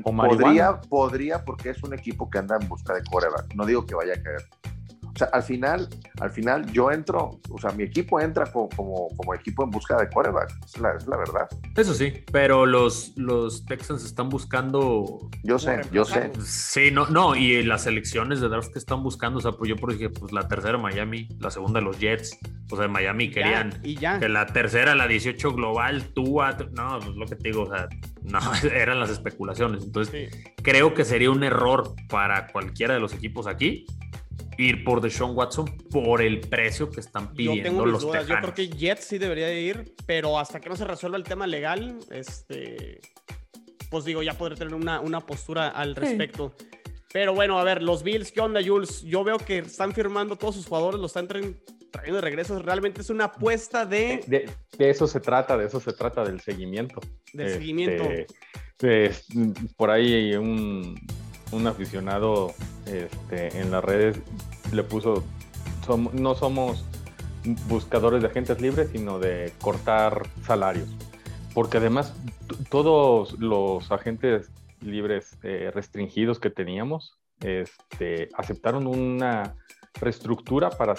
podría, podría porque es un equipo que anda en busca de coreback. No digo que vaya a caer. O sea, al final, al final yo entro, o sea, mi equipo entra como, como, equipo en busca de coreback. Es la, es la, verdad. Eso sí, pero los, los Texans están buscando. Yo sé, yo sé. Sí, no, no, y las elecciones de draft que están buscando, o sea, pues yo por ejemplo, pues la tercera Miami, la segunda los Jets, o sea, Miami querían y ya. que la tercera, la 18 global, tú, no, pues lo que te digo, o sea, no, [laughs] eran las especulaciones. Entonces, creo que sería un error para cualquiera de los equipos aquí ir por Deshaun Watson por el precio que están pidiendo yo tengo los dudas. Yo creo que Jets sí debería de ir, pero hasta que no se resuelva el tema legal, este, pues digo, ya podré tener una, una postura al respecto. Pero bueno, a ver, los Bills, ¿qué onda, Jules? Yo veo que están firmando todos sus jugadores, los están trayendo de regreso. Realmente es una apuesta de... De, eso se trata, de eso se trata, del seguimiento. Del seguimiento. Este, por ahí un, un aficionado este, en las redes le puso, no somos buscadores de agentes libres, sino de cortar salarios. Porque además todos los agentes libres eh, restringidos que teníamos este, aceptaron una reestructura para,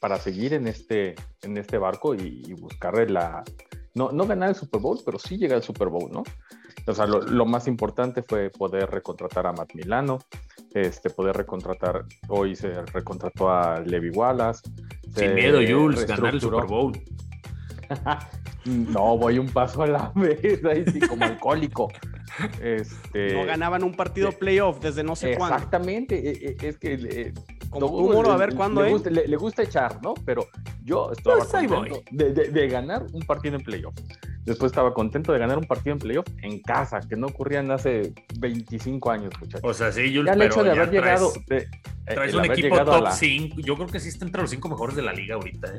para seguir en este, en este barco y, buscar la... No, no ganar el Super Bowl, pero sí llegar al Super Bowl, ¿no? O sea, lo, más importante fue poder recontratar a Matt Milano, este, poder recontratar, hoy se recontrató a Levi Wallace. Sin miedo, Jules, ganar el Super Bowl. [laughs] no, voy un paso a la [laughs] vez, ahí sí, como alcohólico. Este, no ganaban un partido playoff desde no sé cuándo. Exactamente, e, e, es que eh, como a ver cuándo le, gusta, le, gusta echar, ¿no? Pero yo estaba pues de, ganar un partido en playoff. Después estaba contento de ganar un partido en playoff en casa, que no ocurrían hace 25 años, muchachos. O sea, sí, yo ya el hecho de haber llegado. Traes, un equipo top 5. Yo creo que sí está entre los 5 mejores de la liga ahorita, ¿eh?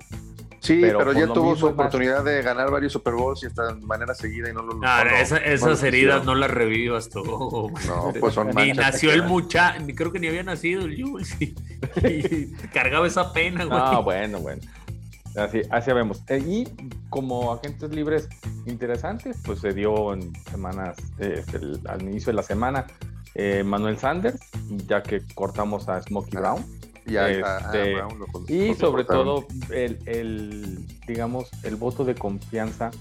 Sí, pero, Pero ya tuvo su más- oportunidad de ganar varios Super Bowls y de manera seguida y no lo No, no esa- esas heridas no las revivas tú. No, pues son Ni nació el muchacho, ni creo que ni había nacido el Jules. Y, y cargaba esa pena, güey. Ah, bueno, bueno. Así, así vemos. Eh, y como agentes libres interesantes, pues se dio en semanas, eh, el- al inicio de la semana, eh, Manuel Sanders, ya que cortamos a Smokey Brown. Y a- Este, Brown lo con- Y lo sobre cortaron. todo, el, el, digamos, el voto de confianza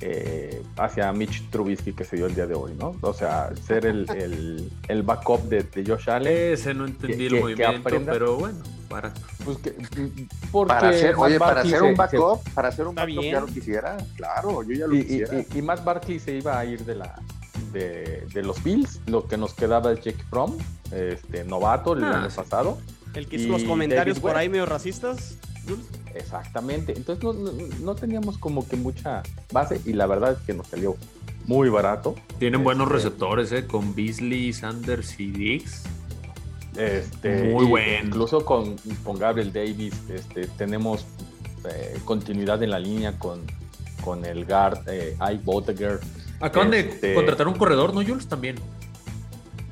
eh, hacia Mitch Trubisky que se dio el día de hoy, ¿no? O sea, ser el, el, el backup de, de Josh Allen. Ese no entendí que- el que- movimiento, aprenda. pero bueno, para. Pues que, porque Para hacer, Matt oye, para hacer un se- backup, para hacer un backup bien. ya lo quisiera. Claro, yo ya lo y, quisiera. y- y Matt Barkley se iba a ir de la de, de los Bills. Lo que nos quedaba es Jake Fromm, este novato el Ah, año sí. pasado. El que hizo los comentarios David por ahí medio racistas. Exactamente. Entonces no, no, no teníamos como que mucha base y la verdad es que nos salió muy barato. Tienen buenos Este- receptores, ¿eh? Con Beasley, Sanders y Diggs. Este, Muy bueno. Incluso con, con Gabriel Davis este, tenemos eh, continuidad en la línea con, con el guard eh, Ike Boteger. Acaban Este- de contratar un corredor, ¿no, Jules? También.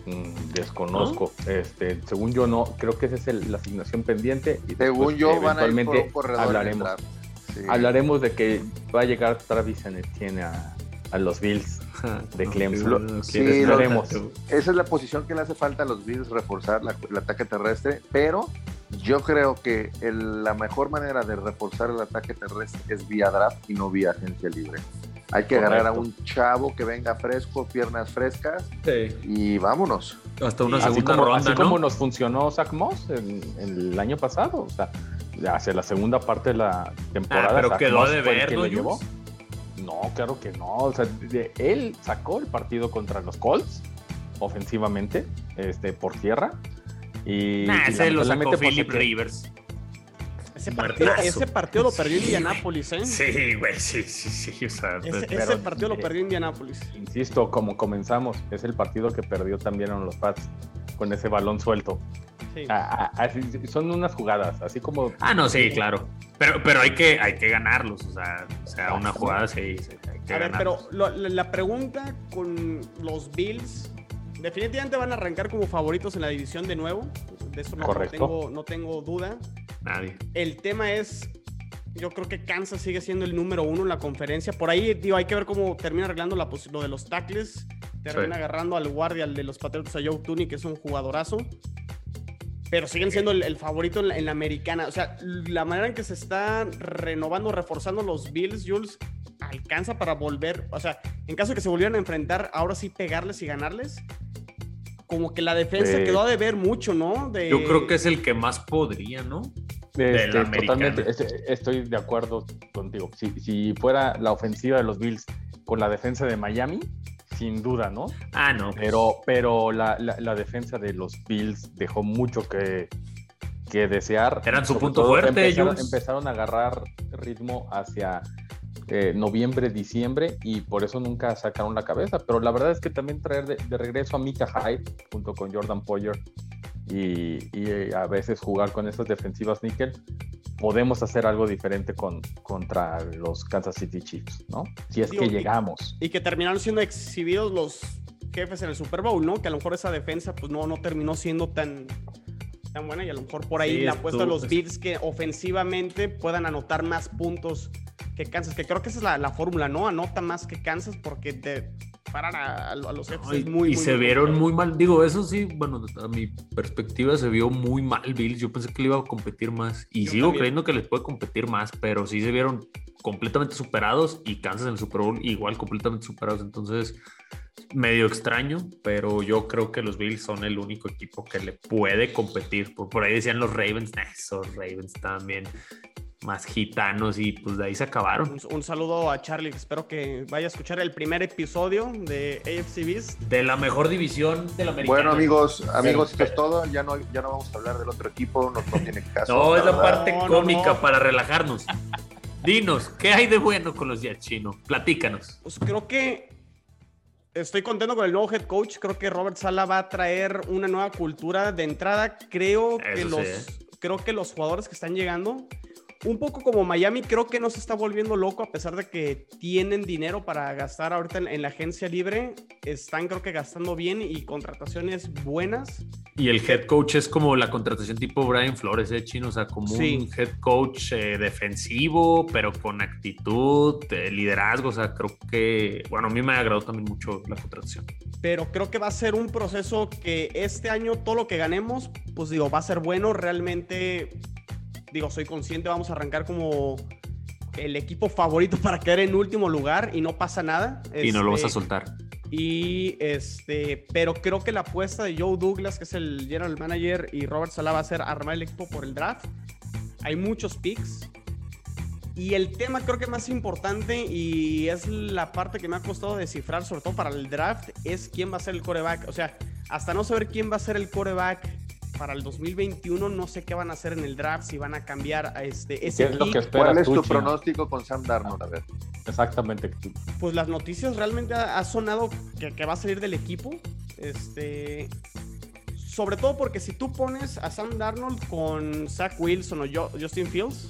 Mm, desconozco. Este, según yo no, creo que esa es el- la asignación pendiente. Y Según después, yo, van a ir por eventualmente un corredor en el hablaremos. Sí. Hablaremos de que va a llegar Travis Etienne a, a los Bills. De [laughs] Clemson. Sí. Esa es la posición que le hace falta a los Bills, reforzar la- el ataque terrestre, pero yo creo que el- la mejor manera de reforzar el ataque terrestre es vía draft y no vía agencia libre. Hay que agarrar a un chavo que venga fresco, piernas frescas Sí. y vámonos. Hasta una así segunda como, ronda, así ¿no? como nos funcionó Zach Moss en, en el año pasado. O sea, hacia la segunda parte de la temporada. Ah, pero Zach quedó Moss de ver, que ¿no, llevó. No, claro que no. O sea, de- él sacó el partido contra los Colts ofensivamente, este, por tierra. Y, Nah, y ese lo sacó pues, Philip Rivers. Ese partido, ese partido lo perdió Sí, Indianápolis, ¿eh? Sí, güey, sí, sí, sí. O sea, Ese, pero- ese partido lo eh, perdió Indianápolis. Insisto, como comenzamos, es el partido que perdió también en los Pats con ese balón suelto. Sí. Ah, ah, son unas jugadas, así como Ah, no, sí, claro. Pero, pero hay que, hay que ganarlos. O sea, o sea una jugada sí, sí, hay que A ver, ganarlos. pero lo- la, pregunta con los Bills, definitivamente van a arrancar como favoritos en la división de nuevo. De eso no, no Correcto. tengo, no tengo duda. Nadie. El tema es, yo creo que Kansas sigue siendo el número uno en la conferencia. Por ahí, digo, hay que ver cómo termina arreglando la, lo de los tackles. Termina Sí. agarrando al guardia, al de los Patriots, a Joe Tooney, que es un jugadorazo. Pero siguen siendo el, el favorito en la, en la americana. O sea, la manera en que se están renovando, reforzando los Bills, Jules, alcanza para volver. O sea, en caso de que se volvieran a enfrentar, ahora sí pegarles y ganarles. Como que la defensa Eh, quedó a deber mucho, ¿no? De- Yo creo que es el que más podría, ¿no? Este, totalmente, este, estoy de acuerdo contigo. Si, si fuera la ofensiva de los Bills con la defensa de Miami, sin duda, ¿no? Ah, no. Pero, pero la, la- la defensa de los Bills dejó mucho que, que desear. Eran su punto todo fuerte, Empezaron, ellos. empezaron a agarrar ritmo hacia eh, noviembre, diciembre y por eso nunca sacaron la cabeza. Pero la verdad es que también traer de, de regreso a Mika Hyde junto con Jordan Poyer y, y, eh, a veces jugar con esas defensivas níquel, podemos hacer algo diferente con, contra los Kansas City Chiefs, ¿no? Si es Digo, que llegamos. Y que terminaron siendo exhibidos los jefes en el Super Bowl, ¿no? Que a lo mejor esa defensa pues no, no terminó siendo tan, tan buena y a lo mejor por ahí Sí, la apuesta de los es- Bills que ofensivamente puedan anotar más puntos que Kansas, que creo que esa es la, la fórmula, ¿no? Anota más que Kansas porque te parar a, a los No, y, es muy, y muy, se muy vieron muy mal. Digo, eso sí, bueno, a mi perspectiva se vio muy mal Bills. Yo pensé que le iba a competir más. Y Yo sigo también. creyendo que les puede competir más, pero sí se vieron completamente superados y Kansas en el Super Bowl igual completamente superados. Entonces, medio extraño, pero yo creo que los Bills son el único equipo que le puede competir. Por, por ahí decían los Ravens, "Nah, esos Ravens también más gitanos y pues de ahí se acabaron. Un, un saludo a Charlie, que espero que vaya a escuchar el primer episodio de AFC Beast. De la mejor división de la americana. Bueno, amigos, amigos, esto es todo. Ya no, ya no vamos a hablar del otro equipo, no, no tiene [laughs] caso. No, es la verdad. parte No, cómica no. para relajarnos. Dinos, ¿qué hay de bueno con los Jets chino? Platícanos. Pues creo que estoy contento con el nuevo head coach. Creo que Robert Sala va a traer una nueva cultura de entrada. Creo que sí, los ¿eh? creo que los jugadores que están llegando un poco como Miami, creo que no se está volviendo loco a pesar de que tienen dinero para gastar ahorita en, en la agencia libre. Están creo que gastando bien y contrataciones buenas. Y el head coach es como la contratación tipo Brian Flores, ¿eh, Chino? O sea, como Sí. un head coach eh, defensivo, pero con actitud, eh, liderazgo. O sea, creo que, bueno, a mí me ha agradado también mucho la contratación. pero creo que va a ser un proceso que este año todo lo que ganemos, pues digo, va a ser bueno. Realmente, digo, soy consciente, vamos a arrancar como el equipo favorito [laughs] para quedar en último lugar y no pasa nada. Y no lo vas a Este, soltar. Y este, pero creo que la apuesta de Joe Douglas, que es el general manager, y Robert Sala va a ser armar el equipo por el draft. Hay muchos picks. Y el tema creo que más importante y es la parte que me ha costado descifrar, sobre todo para el draft, es quién va a ser el coreback. O sea, hasta no saber quién va a ser el coreback para el 2021, no sé qué van a hacer en el draft, si van a cambiar a este, ¿Qué ese es lo pick. que esperas ¿Cuál es tu Chino? pronóstico con Sam Darnold? A ver. Exactamente. pues las noticias realmente ha, ha sonado que, que va a salir del equipo. Este. Sobre todo porque si tú pones a Sam Darnold con Zach Wilson o Jo- Justin Fields,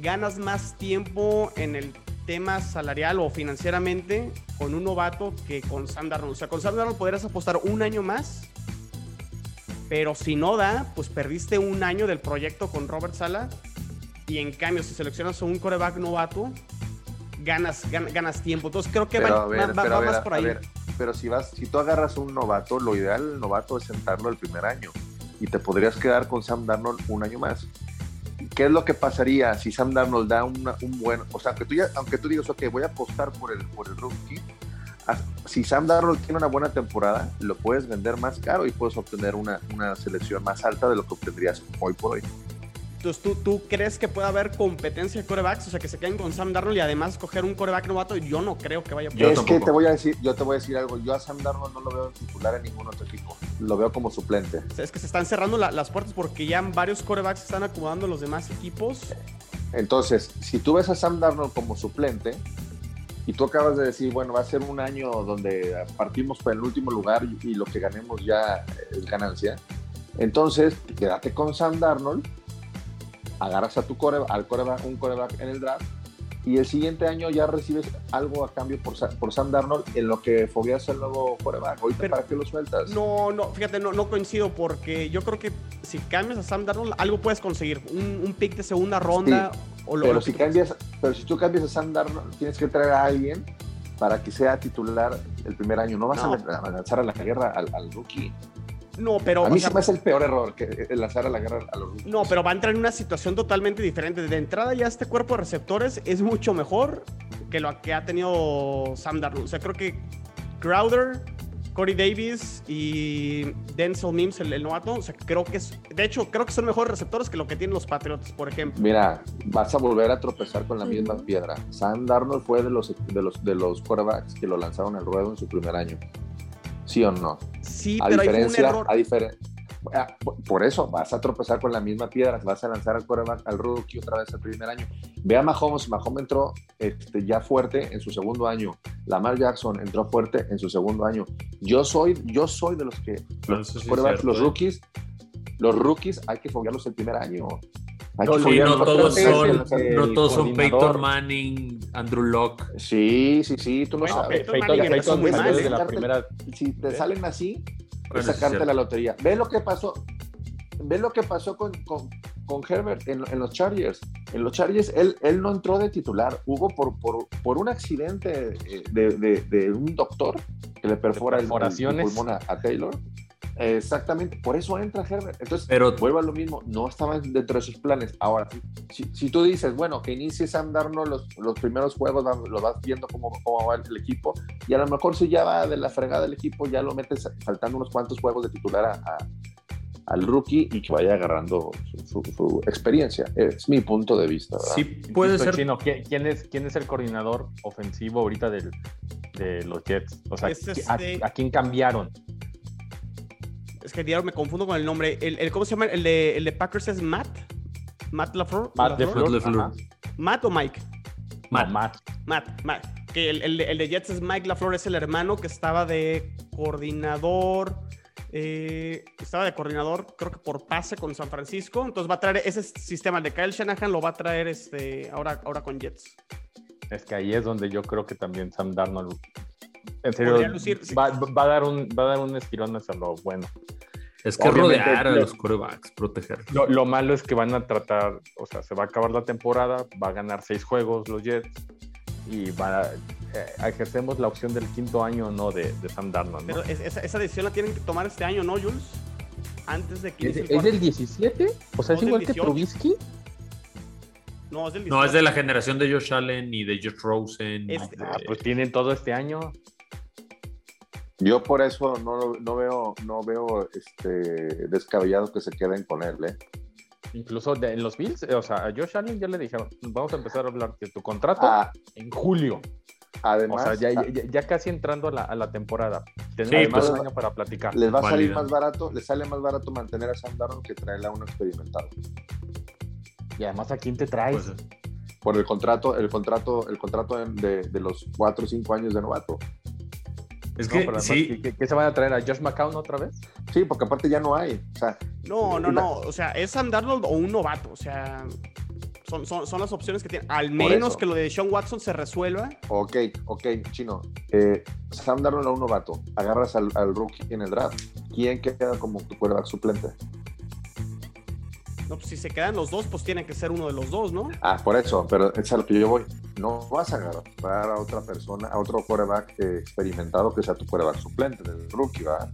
ganas más tiempo en el tema salarial o financieramente con un novato que con Sam Darnold. O sea, con Sam Darnold podrías apostar un año más. Pero si no da, pues perdiste un año del proyecto con Robert Sala. Y en cambio, si seleccionas a un coreback novato, ganas, gan- ganas tiempo. Entonces creo que Pero va, a ver, va- a ver, más por a ahí. ver, pero si vas, si tú agarras un novato, lo ideal del novato es sentarlo el primer año y te podrías quedar con Sam Darnold un año más. ¿Qué es lo que pasaría si Sam Darnold da una- un buen, o sea, aunque tú ya, aunque tú digas, ok, voy a apostar por el, por el rookie, a- si Sam Darnold tiene una buena temporada, lo puedes vender más caro y puedes obtener una, una selección más alta de lo que obtendrías hoy por hoy. Entonces, ¿tú, ¿tú crees que puede haber competencia de corebacks? O sea, que se queden con Sam Darnold y además coger un coreback novato. Yo no creo que vaya por Yo es tampoco. que te voy a decir, yo te voy a decir algo, yo a Sam Darnold no lo veo titular en ningún otro equipo, lo veo como suplente. O sea, es que se están cerrando la- las puertas porque ya varios corebacks están acomodando los demás equipos. Entonces, si tú ves a Sam Darnold como suplente y tú acabas de decir, bueno, va a ser un año donde partimos por el último lugar y, y lo que ganemos ya es ganancia, entonces quédate con Sam Darnold, agarras a tu core, al coreback, un coreback en el draft y el siguiente año ya recibes algo a cambio por, por Sam Darnold en lo que fogueas el nuevo coreback. Ahorita, ¿para qué lo sueltas? No, no, fíjate, no, no coincido porque yo creo que si cambias a Sam Darnold, algo puedes conseguir. Un, un pick de segunda ronda o lo, Pero lo si cambias, pero si tú cambias a Sam Darnold, tienes que traer a alguien para que sea titular el primer año. No vas No. a lanzar a la guerra al, al rookie. No, pero. a mí o sea, se me hace el peor error que eh, lanzar a la guerra a los rookies. No, pero va a entrar en una situación totalmente diferente. De entrada ya este cuerpo de receptores es mucho mejor que lo que ha tenido Sam Darnold. O sea, creo que Crowder, Corey Davis y Denzel Mims, el, el novato, o sea, creo que es... De hecho, creo que son mejores receptores que lo que tienen los Patriots, por ejemplo. Mira, vas a volver a tropezar con la misma piedra. Sam Darnold fue de los de los de los quarterbacks que lo lanzaron al ruedo en su primer año. ¿Sí o no? Sí, a pero ahí fue un diferencia, error. a diferen- Ah, por- Por eso vas a tropezar con la misma piedra, vas a lanzar al quarterback, al rookie otra vez el primer año. Ve a Mahomes, Mahomes entró este, ya fuerte en su segundo año. Lamar Jackson entró fuerte en su segundo año. Yo soy, yo soy de los que No, los, sí cierto, los ¿eh? rookies, los rookies hay que foguearlos el primer año. Hay que Sí, foguearlos. no todos son, el- no todos son. Peyton Manning, Andrew Locke. Sí, sí, sí, tú no Bueno, sabes. Peyton Peyton, Manning Peyton ¿eh? la primera. Si te salen así, Bueno, es sí es sacarte la lotería. Ve lo que pasó. Ve lo que pasó con, con, con Herbert en, en los Chargers. En los Chargers él, él no entró de titular. Hubo por, por, por un accidente eh, de, de- de un doctor que le perfora el, pulmón a, a Taylor. Exactamente, por eso entra Herbert. Entonces, Pero vuelvo a lo mismo, no estaba dentro de sus planes. Ahora, si, si tú dices, bueno, que inicie Sam Darnold los, los primeros juegos, lo vas viendo cómo, cómo va el equipo, y a lo mejor si ya va de la fregada del equipo, ya lo metes faltando unos cuantos juegos de titular a- a- al rookie y que vaya agarrando su, su- su experiencia. Es mi punto de vista. ¿verdad? sí puede Insisto, ser. Chino, ¿quién, es, ¿quién es el coordinador ofensivo ahorita del, de los Jets? O sea, Es ¿a, este- a quién cambiaron? Es que diario me confundo con el nombre. El, el- ¿Cómo se llama? El de, el de Packers es Matt. Matt LaFleur. Matt LaFleur? Ajá. Matt o Mike. Matt. No, Matt. Matt, Matt. Que el, el de- el de Jets es Mike LaFleur, es el hermano que estaba de coordinador eh, estaba de coordinador, creo que por pase con San Francisco. Entonces va a traer ese sistema de Kyle Shanahan, lo va a traer este, ahora, ahora con Jets. Es que ahí es donde yo creo que también Sam Darnold, en serio, Podría lucir, sí. va, va a dar un, va a dar un estirón hacia lo bueno. Es que Obviamente, rodear a los corebacks, proteger. Lo, lo malo es que van a tratar, o sea, se va a acabar la temporada, va a ganar seis juegos los Jets y va a, eh, ejercemos la opción del quinto año no de, de Sam Darnold. ¿no? Pero es- esa, esa decisión la tienen que tomar este año, ¿no, Jules? Antes de que ¿Es, el del 17? O sea, No, es igual que 18. Trubisky. No, es del No, es de 18. la generación de Josh Allen y de Josh Rosen. Este- Ah, pues tienen todo este año. Yo por eso no, no veo, no veo este, descabellado que se queden con él. ¿eh? Incluso de- en los Bills, eh, o sea, a Josh Allen ya le dijeron, vamos a empezar a hablar de tu contrato Ah, en julio. O además, sea, ya, ah, ya- ya casi entrando a la, a la temporada. Tenemos Sí, más pues- de un año para platicar. les va a salir más barato, les sale más barato mantener a Sam Darnold que traerle a uno experimentado. Y además, ¿a quién te traes? pues, Por el contrato, el contrato, el contrato de, de los cuatro o cinco años de novato. Es No, que pero además, sí, ¿qué, qué- qué se van a traer? ¿A Josh McCown otra vez? Sí, porque aparte ya no hay. O sea, No, no, no. O sea, es Sam Darnold o un novato. O sea, son, son, son las opciones que tienen. Al menos que lo de Sean Watson se resuelva. ok, ok, chino. Eh, Sam Darnold a un novato. Agarras al, al rookie en el draft. ¿Quién queda como tu quarterback suplente? No, pues si se quedan los dos, pues tiene que ser uno de los dos, ¿no? Ah, por eso, pero es a lo que yo voy. No vas a agarrar a otra persona, a otro quarterback experimentado que sea tu quarterback suplente del rookie, ¿verdad?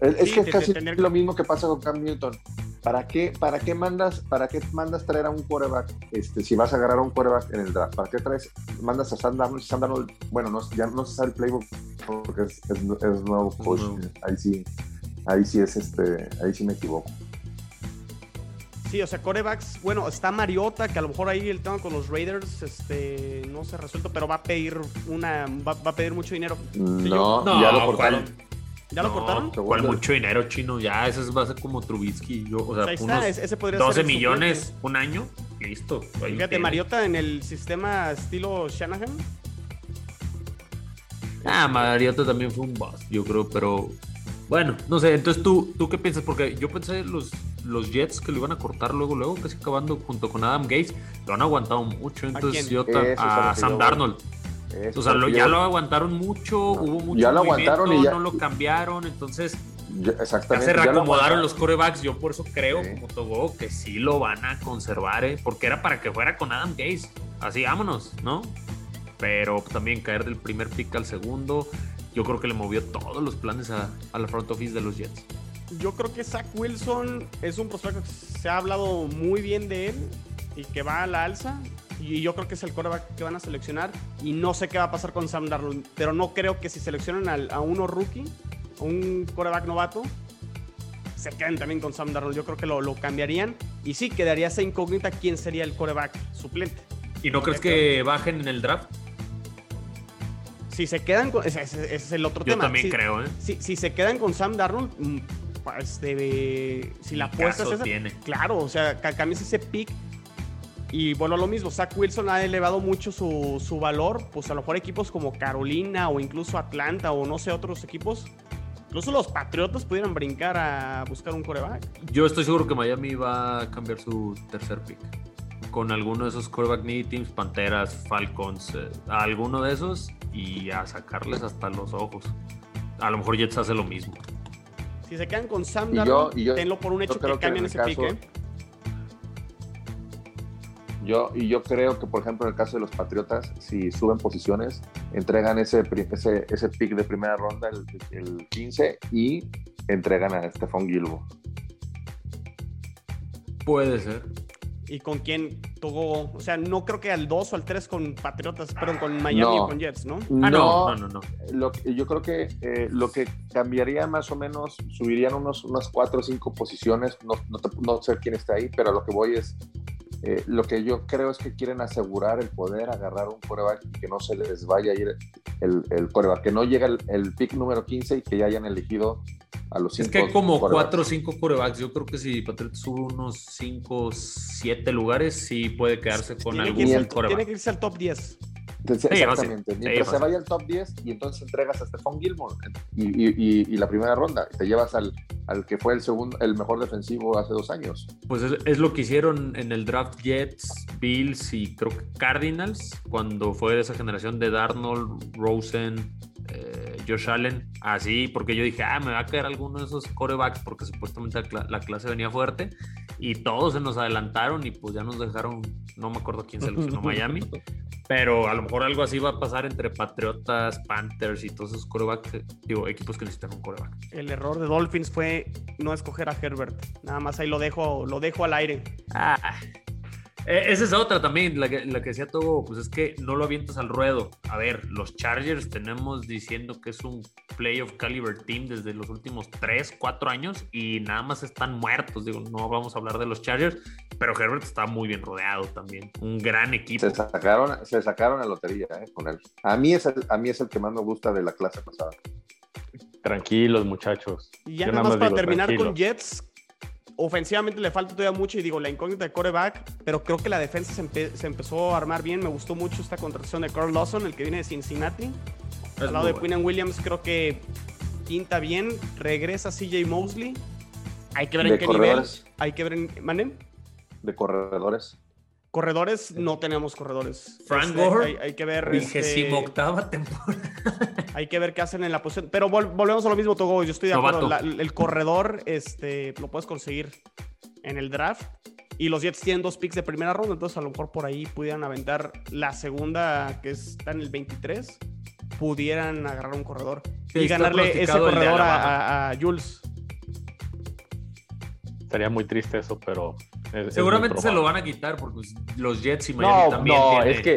Es, que es casi tener- lo mismo que pasa con Cam Newton. ¿Para qué, para qué mandas, para qué mandas traer a un quarterback, este, si vas a agarrar a un quarterback en el draft? ¿Para qué traes, mandas a Sam Darnold? Sam Darnold, bueno, no, ya no se sabe el playbook porque es, es, es nuevo coach. nuevo. Ahí sí, ahí sí es este, ahí sí me equivoco. Sí, o sea, corebacks, bueno, está Mariota, que a lo mejor ahí el tema con los Raiders este, no se ha resuelto, pero va a pedir una, va, va a pedir mucho dinero. No, No, ya lo cortaron. ¿cuál? ¿Ya lo no, cortaron? ¿Cuál mucho dinero chino? Ya, ese va a ser como Trubisky. Yo, o sea, Ahí está, unos ese podría 12 ser el millones, suplente. un año, listo. Fíjate, tiene. Mariota en el sistema estilo Shanahan. Ah, Mariota también fue un boss, yo creo, pero bueno, no sé, entonces tú, ¿tú qué piensas? Porque yo pensé los, los Jets que lo iban a cortar luego, luego, casi acabando junto con Adam Gates, lo han aguantado mucho, entonces yo a Sam. Darnold. Eso O sea, lo- ya lo aguantaron mucho, hubo mucho Ya lo movimiento, aguantaron y ya- no lo cambiaron, entonces ya exactamente. se ya lo reacomodaron los corebacks, yo por eso creo, Sí. como Togo, que sí lo van a conservar, ¿eh? porque era para que fuera con Adam Gates, así vámonos, ¿no? Pero también caer del primer pick al segundo, yo creo que le movió todos los planes a, a la front office de los Jets. Yo creo que Zach Wilson es un prospecto que se ha hablado muy bien de él y que va a la alza. Y yo creo que es el coreback que van a seleccionar. Y no sé qué va a pasar con Sam Darnold. Pero no creo que si seleccionan a uno rookie, a un coreback novato, se queden también con Sam Darnold. Yo creo que lo, lo cambiarían. Y sí, quedaría esa incógnita quién sería el coreback suplente. ¿Y no crees que bajen en el draft? Si se quedan con. Ese, ese- ese es el otro Yo tema. también Si- creo, ¿eh? Si, si se quedan con Sam Darnold, debe- si la apuesta es esa, tiene. claro, o sea, ca- cambies ese pick. Y a lo mismo, Zach Wilson ha elevado mucho su, su valor, pues a lo mejor equipos como Carolina o incluso Atlanta o no sé, otros equipos. Incluso los Patriotas pudieran brincar a buscar un coreback. Yo estoy seguro que Miami va a cambiar su tercer pick. Con alguno de esos quarterback needy teams, Panteras, Falcons, eh, a alguno de esos y a sacarles hasta los ojos. A lo mejor Jets hace lo mismo. Si se quedan con Sam Y yo- Darnold, y yo- tenlo por un hecho que que en cambien ese pick, caso- ¿eh? Yo, y yo creo que, por ejemplo, en el caso de los Patriotas, si suben posiciones, entregan ese, ese, ese pick de primera ronda, el, el 15, y entregan a Stephon Gilbo. Puede ser. ¿Y con quién tocó? O sea, no creo que al 2 o al 3 con Patriotas, perdón, con Miami No. o con Jets, ¿no? Ah, no, no, no. no. Lo que- yo creo que eh, lo que cambiaría más o menos, subirían unos, unas cuatro o cinco posiciones, no, no, te- no sé quién está ahí, pero a lo que voy es, eh, lo que yo creo es que quieren asegurar el poder agarrar un coreback y que no se les vaya a ir el, el coreback, que no llegue el, el pick número 15 y que ya hayan elegido a los Es cinco que hay como quarterbacks. 4 o 5 corebacks. Yo creo que si Patriots sube unos 5 7 lugares, sí puede quedarse con Tiene que, algún irse, el- al- tiene coreback. que irse al top 10. Entonces, Sí, exactamente. Mientras Sí, se vaya al top 10 y entonces entregas a Stephon Gilmore y, y- y- y la primera ronda. Te llevas al, al que fue el segundo, el mejor defensivo hace dos años. Pues es, es lo que hicieron en el draft Jets, Bills y creo que Cardinals, cuando fue de esa generación de Darnold, Rosen, eh, Josh Allen, así, porque yo dije, ah, me va a caer alguno de esos corebacks porque supuestamente la, cla- la clase venía fuerte y todos se nos adelantaron y pues ya nos dejaron, no me acuerdo quién seleccionó [laughs] Miami, pero a lo mejor algo así va a pasar entre Patriotas, Panthers y todos esos corebacks, digo, equipos que necesitan un coreback. El error de Dolphins fue no escoger a Herbert. Nada más ahí lo dejo, lo dejo al aire. Ah, esa es otra también, la que, la que decía Togo, pues es que no lo avientas al ruedo. A ver, los Chargers tenemos diciendo que es un playoff caliber team desde los últimos 3, 4 años y nada más están muertos. Digo, no vamos a hablar de los Chargers, pero Herbert está muy bien rodeado también. Un gran equipo. Se sacaron, se sacaron a lotería eh, con él. A mí, es el, a mí es el que más me gusta de la clase pasada. Tranquilos, muchachos. Y ya Yo nada más para digo, terminar con. Jets, ofensivamente le falta todavía mucho y digo, la incógnita de coreback, pero creo que la defensa se, empe- se empezó a armar bien. Me gustó mucho esta contratación de Carl Lawson, el que viene de Cincinnati. Es Al lado de bueno. Quinn Williams creo que pinta bien. Regresa CJ Mosley. Hay que ver en qué corredores. nivel. Hay que ver en... ¿Manen? De corredores. Corredores, no tenemos corredores. Frank Este, Gore, hay, hay que ver. Vigésimo este, octava temporada. Hay que ver qué hacen en la posición. Pero vol- volvemos a lo mismo, Togo. Yo estoy de acuerdo. La- el corredor este, lo puedes conseguir en el draft. Y los Jets tienen dos picks de primera ronda. Entonces, a lo mejor por ahí pudieran aventar la segunda, que está en el 23. Pudieran agarrar un corredor Sí, y ganarle ese corredor a, Alabama. a- a Jules. Sería muy triste eso, pero. es- Seguramente se lo van a quitar porque pues, los Jets y Miami No, también no, es que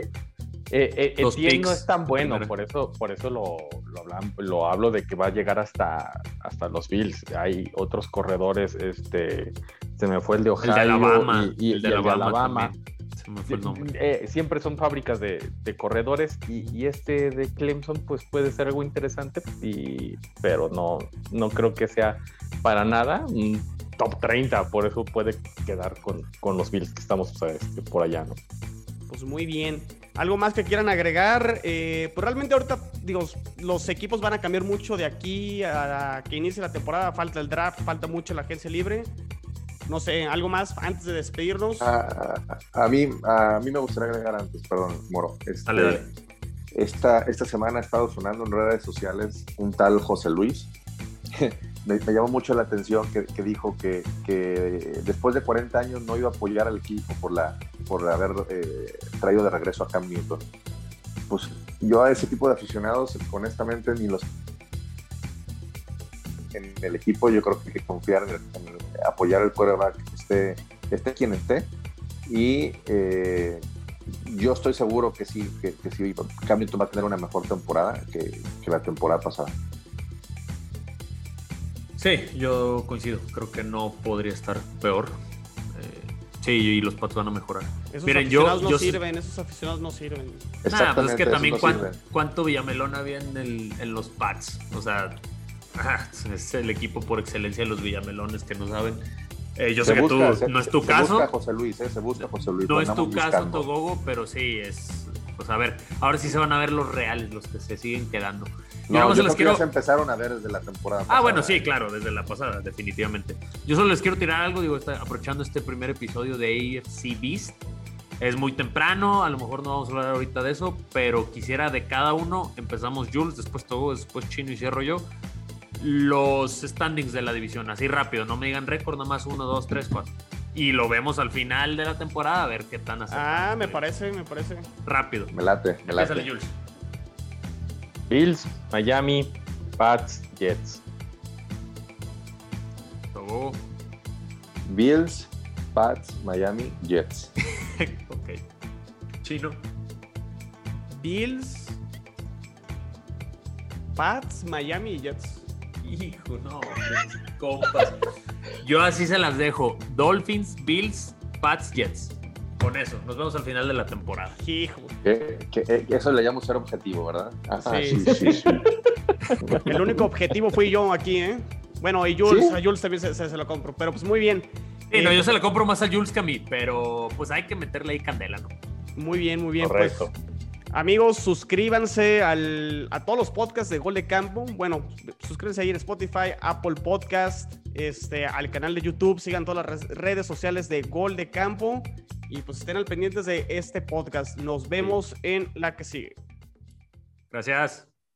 eh, eh, Dos Etienne no picks es tan bueno, primero. por eso, por eso lo, lo, hablan- lo hablo de que va a llegar hasta, hasta los Bills. Hay otros corredores, este, se me fue el de Ohio el de Alabama. y, y- el y de el de Alabama. Alabama. también. Se me fue el nombre. Eh, siempre son fábricas de, de corredores y, y este de Clemson pues puede ser algo interesante, y, pero no, no creo que sea para nada un top 30, por eso puede quedar con, con los Bills que estamos este, por allá, ¿no? Pues muy bien. ¿Algo más que quieran agregar? Eh, pues realmente ahorita, digo, los equipos van a cambiar mucho de aquí a que inicie la temporada. Falta el draft, falta mucho la agencia libre. No sé, algo más antes de despedirnos. A, a- a mí, a mí me gustaría agregar antes, perdón, Moro. Este, Dale, dale. Esta, esta semana ha estado sonando en redes sociales un tal José Luis. Me, llamó mucho la atención que, dijo que, después de 40 años no iba a apoyar al equipo por, la, por haber eh, traído de regreso a Cam Newton. Pues yo a ese tipo de aficionados, honestamente, ni los en el equipo, yo creo que hay que confiar en, apoyar el quarterback, esté, esté quien esté. Y eh, yo estoy seguro que sí, que, que sí, Cam Newton va a tener una mejor temporada que la temporada pasada. Sí, yo coincido. Creo que no podría estar peor. Eh, sí, y los Pats van a mejorar. esos miren, yo- aficionados no yo sirven, esos aficionados no sirven. Nah, pues es que también no cuán- cuánto Villamelón había en, el- en los Pats. O sea, ajá, [laughs] es el equipo por excelencia de los Villamelones que no saben. Eh, yo sé que tú se- no es tu se caso. busca José Luis, ¿eh? se busca José Luis. No es tu caso, buscando. Togogo, pero sí es. Pues a ver, ahora sí se van a ver los reales, los que se siguen quedando. No, yo les creo que quiero- se empezaron a ver desde la temporada Ah, pasada. bueno, sí, claro, desde la pasada, definitivamente. Yo solo les quiero tirar algo, digo, está- aprovechando este primer episodio de AFC Beast. Es muy temprano, a lo mejor no vamos a hablar ahorita de eso, pero quisiera de cada uno, empezamos Jules, después Togo, después Chino y cierro yo, los standings de la división, así rápido, no me digan récord, nada más uno, dos, tres, cuatro. Y lo vemos al final de la temporada, a ver qué tan acertado. Ah, me parece, me parece. Rápido. Me late, me late. Jules. Bills, Miami, Pats, Jets. Togo. Bills, Pats, Miami, Jets. [laughs] ok. Chino. Bills, Pats, Miami y Jets. Hijo, no, compas. Yo así se las dejo. Dolphins, Bills, Pats, Jets. Con eso, nos vemos al final de la temporada. Hijo. Que, que- eh, eso le llamo ser objetivo, ¿verdad? Ajá, Sí. sí, sí, sí. [laughs] El único objetivo fui yo aquí, ¿eh? Bueno, y Jules, ¿Sí? a Jules también se, se- se lo compro. Pero pues muy bien. Sí, no, Eh, yo se la compro más a Jules que a mí, pero pues hay que meterle ahí candela, ¿no? Muy bien, muy bien. Correcto. Pues, amigos, suscríbanse a todos los podcasts de Gol de Campo. Bueno, suscríbanse ahí en Spotify, Apple Podcast, este, al canal de YouTube. Sigan todas las redes sociales de Gol de Campo. Y pues estén al pendientes de este podcast. Nos vemos en la que sigue. Gracias.